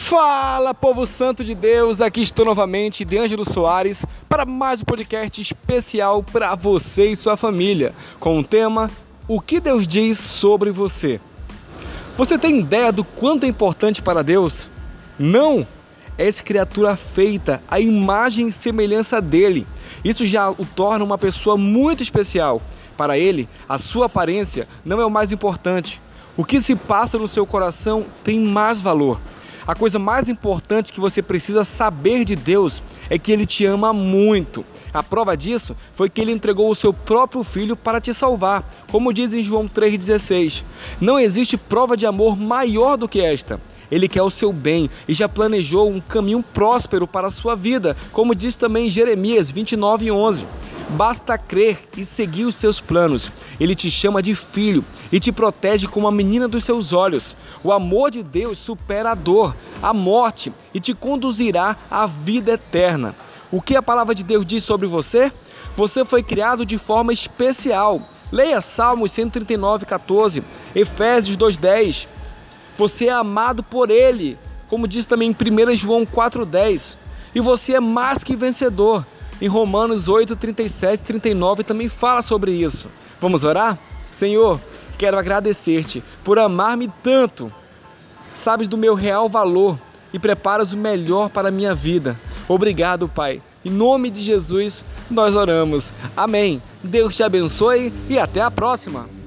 Fala, povo santo de Deus! Aqui estou novamente, de Ângelo Soares, para mais um podcast especial para você e sua família, com o tema O que Deus diz sobre você. Você tem ideia do quanto é importante para Deus? Não! És criatura feita à imagem e semelhança dele. Isso já o torna uma pessoa muito especial. Para ele, a sua aparência não é o mais importante. O que se passa no seu coração tem mais valor. A coisa mais importante que você precisa saber de Deus é que Ele te ama muito. A prova disso foi que Ele entregou o seu próprio Filho para te salvar, como diz em João 3,16. Não existe prova de amor maior do que esta. Ele quer o seu bem e já planejou um caminho próspero para a sua vida, como diz também em Jeremias 29,11. Basta crer e seguir os seus planos. Ele te chama de filho e te protege como a menina dos seus olhos. O amor de Deus supera a dor, a morte e te conduzirá à vida eterna. O que a palavra de Deus diz sobre você? Você foi criado de forma especial. Leia Salmos 139, 14, Efésios 2,10. Você é amado por Ele, como diz também em 1 João 4,10. E você é mais que vencedor. Em Romanos 8, 37 e 39 também fala sobre isso. Vamos orar? Senhor, quero agradecer-te por amar-me tanto. Sabes do meu real valor e preparas o melhor para a minha vida. Obrigado, Pai. Em nome de Jesus, nós oramos. Amém. Deus te abençoe e até a próxima.